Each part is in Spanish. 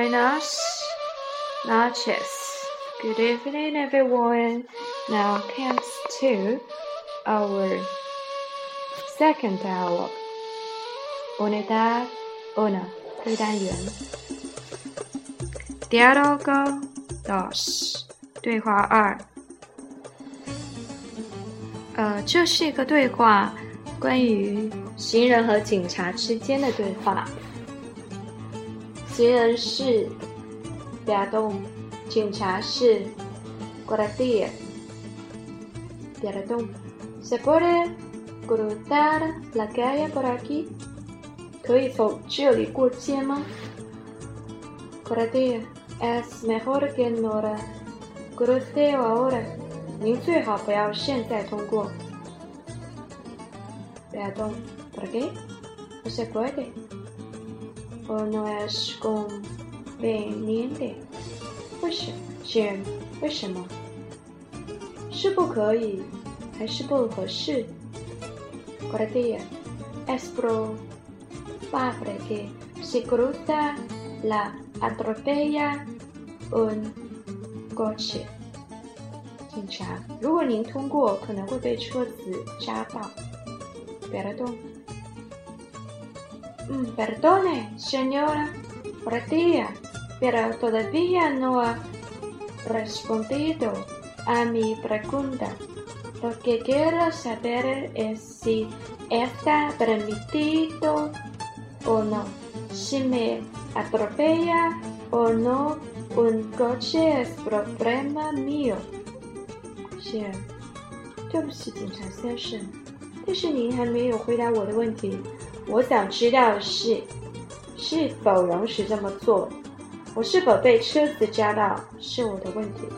Buenas noches. Good evening, everyone. Now comes to our second dialogue. Unidad uno. 第单元。Diálogo dos. 对话二。呃，这是一个对话，关于行人和警察之间的对话。 行人是 peatón，警察是 guardia。peatón。Se puede cruzar la calle por aquí？可以从这里过街吗？guardia es mejor que no la cruce ahora。您最好不要现在通过。peatón。¿Por qué？No se puede。 O no es conveniente？为什么？先为什么？是不可以，还是不合适？Guardia es probable que si cruza la atropella un coche。警察，如果您通过，可能会被车子扎到。Perdón。Perdone, señora Pratia, pero todavía no ha respondido a mi pregunta. Lo que quiero saber es si está permitido o no. Si me atropella o no, un coche es problema mío. 是，对不起，警察先生，但是您还没有回答我的问题。 我想知道的是，是否容许这么做？我是否被车子扎到是我的问题。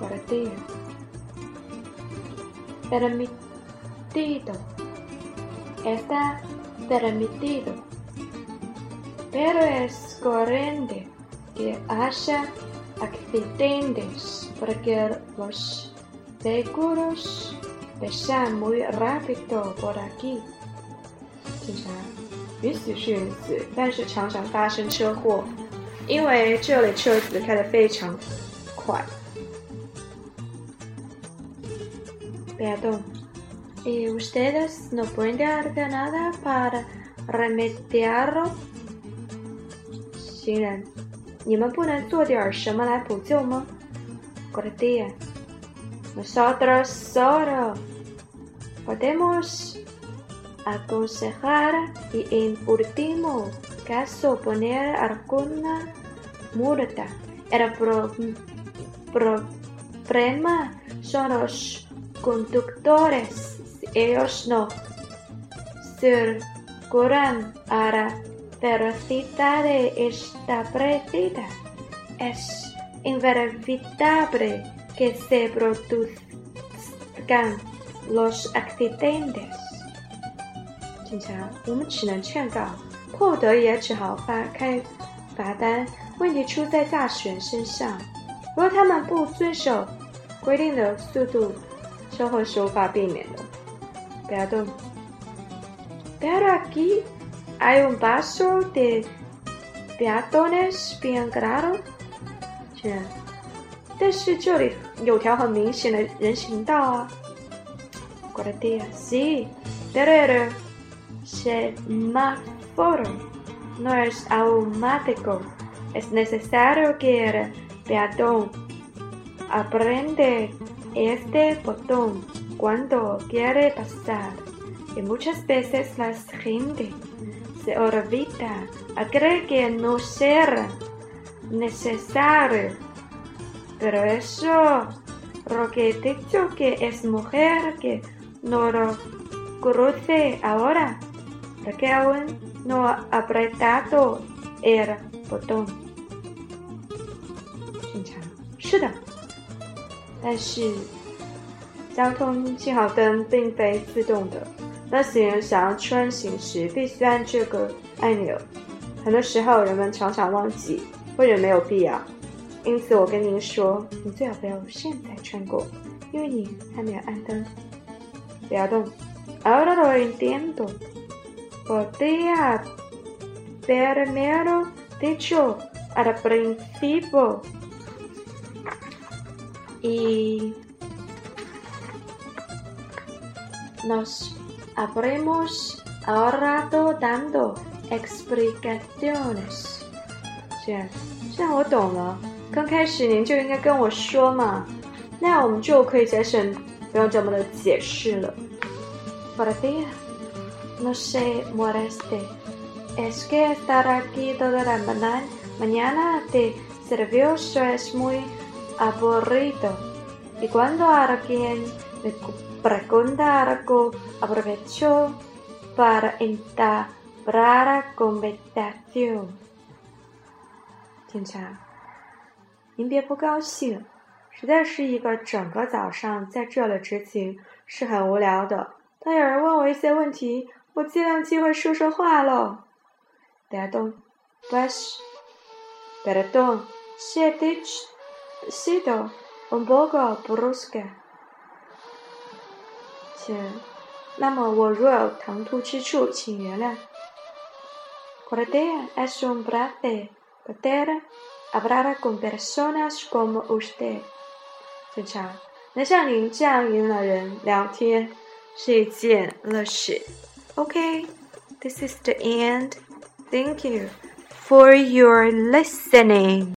Guardia, permitido, está permitido, pero es corriente que haya accidentes porque los vehículos pasan muy rápido por aquí. 警察，允许是允许，但是常常发生车祸，因为这里车子开得非常快。Perdón, ¿y ustedes no pueden hacer nada para remediarlo？行人，你们不能做点什么来补救吗？Guardia, nosotros solo podemos aconsejar y en último caso poner alguna multa. El problema son los conductores. Ellos no circulan a la velocidad establecida. Es inevitable que se produzcan los accidentes. 警察，我们只能劝告，迫不得已也只好发开罚单。问题出在驾驶员身上，如果他们不遵守规定的速度，车祸是无法避免的。不要动。Pero aquí hay un paso de peatones bien claro。是，但是这里有条很明显的人行道啊。Guardia, sí, pero semáforo no es automático. Es necesario que el peatón aprende este botón cuando quiere pasar. Y muchas veces la gente se olvida a creer que no será necesario. Pero eso, lo que he dicho que es mujer que no lo cruce ahora porque aún no ha apretado el botón。警察，是的，但是交通信号灯并非自动的。当行人想要穿行时，必须按这个按钮。很多时候，人们常常忘记，或者没有必要。因此，我跟您说，你最好不要现在穿过，因为你还没有按灯。不要动。Ahora lo entiendo. Podría primero dicho al principio. Y nos habremos ahorrado dando explicaciones. 这样，这样我懂了。刚开始您就应该跟我说嘛，那样我们就可以节省不用这么的解释了。Por día, no se moleste. Es que estar aquí toda la mañana de servicio es muy aburrido. Y cuando alguien me pregunta algo, aprovecho para entablar conversación. 警察，您别不高兴。实在是一个整个早上在这里执勤是很无聊的。当有人问我一些问题， 我尽量机会说说话喽。Perdón, pues, perdón, si he sido un poco brusca。请，那么我若有唐突之处，请原谅。Cordia es un placer poder hablar con personas como usted。警察，能像您这样一的人聊天是一件乐事。Okay, this is the end. Thank you for your listening.